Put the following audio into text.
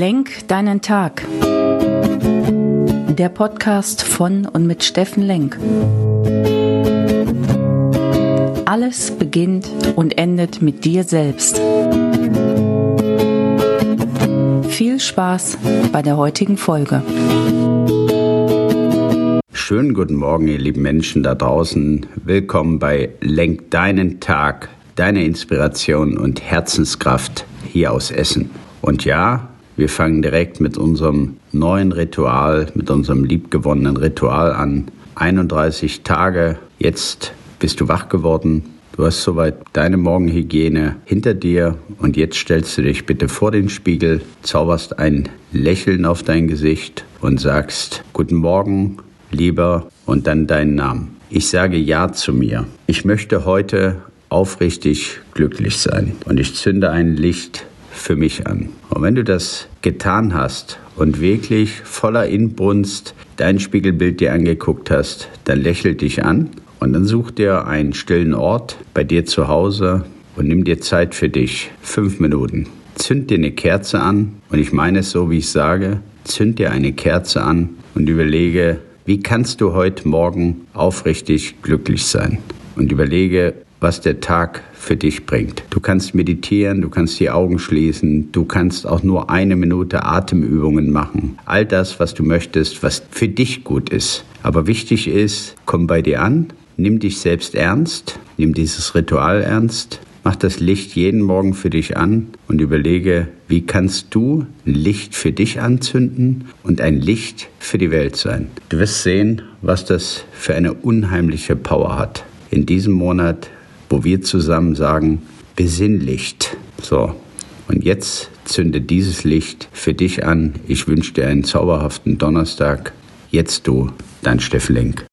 Lenk deinen Tag. Der Podcast von und mit Steffen Lenk. Alles beginnt und endet mit dir selbst. Viel Spaß bei der heutigen Folge. Schönen guten Morgen, ihr lieben Menschen da draußen. Willkommen bei Lenk deinen Tag, deine Inspiration und Herzenskraft hier aus Essen. Und ja, wir fangen direkt mit unserem neuen Ritual, mit unserem liebgewonnenen Ritual an. 31 Tage, jetzt bist du wach geworden. Du hast soweit deine Morgenhygiene hinter dir und jetzt stellst du dich bitte vor den Spiegel, zauberst ein Lächeln auf dein Gesicht und sagst Guten Morgen, lieber und dann deinen Namen. Ich sage Ja zu mir. Ich möchte heute aufrichtig glücklich sein und ich zünde ein Licht für mich an. Und wenn du das getan hast und wirklich voller Inbrunst dein Spiegelbild dir angeguckt hast, dann lächel dich an und dann such dir einen stillen Ort bei dir zu Hause und nimm dir Zeit für dich. Fünf Minuten. Zünd dir eine Kerze an und ich meine es so, wie ich sage. Zünd dir eine Kerze an und überlege, wie kannst du heute Morgen aufrichtig glücklich sein? Und überlege, was der Tag für dich bringt. Du kannst meditieren, du kannst die Augen schließen, du kannst auch nur eine Minute Atemübungen machen. All das, was du möchtest, was für dich gut ist. Aber wichtig ist, komm bei dir an, nimm dich selbst ernst, nimm dieses Ritual ernst, mach das Licht jeden Morgen für dich an und überlege, wie kannst du ein Licht für dich anzünden und ein Licht für die Welt sein. Du wirst sehen, was das für eine unheimliche Power hat. In diesem Monat wo wir zusammen sagen, besinnlicht. So, und jetzt zünde dieses Licht für dich an. Ich wünsche dir einen zauberhaften Donnerstag. Jetzt du, dein Steffen Lenk.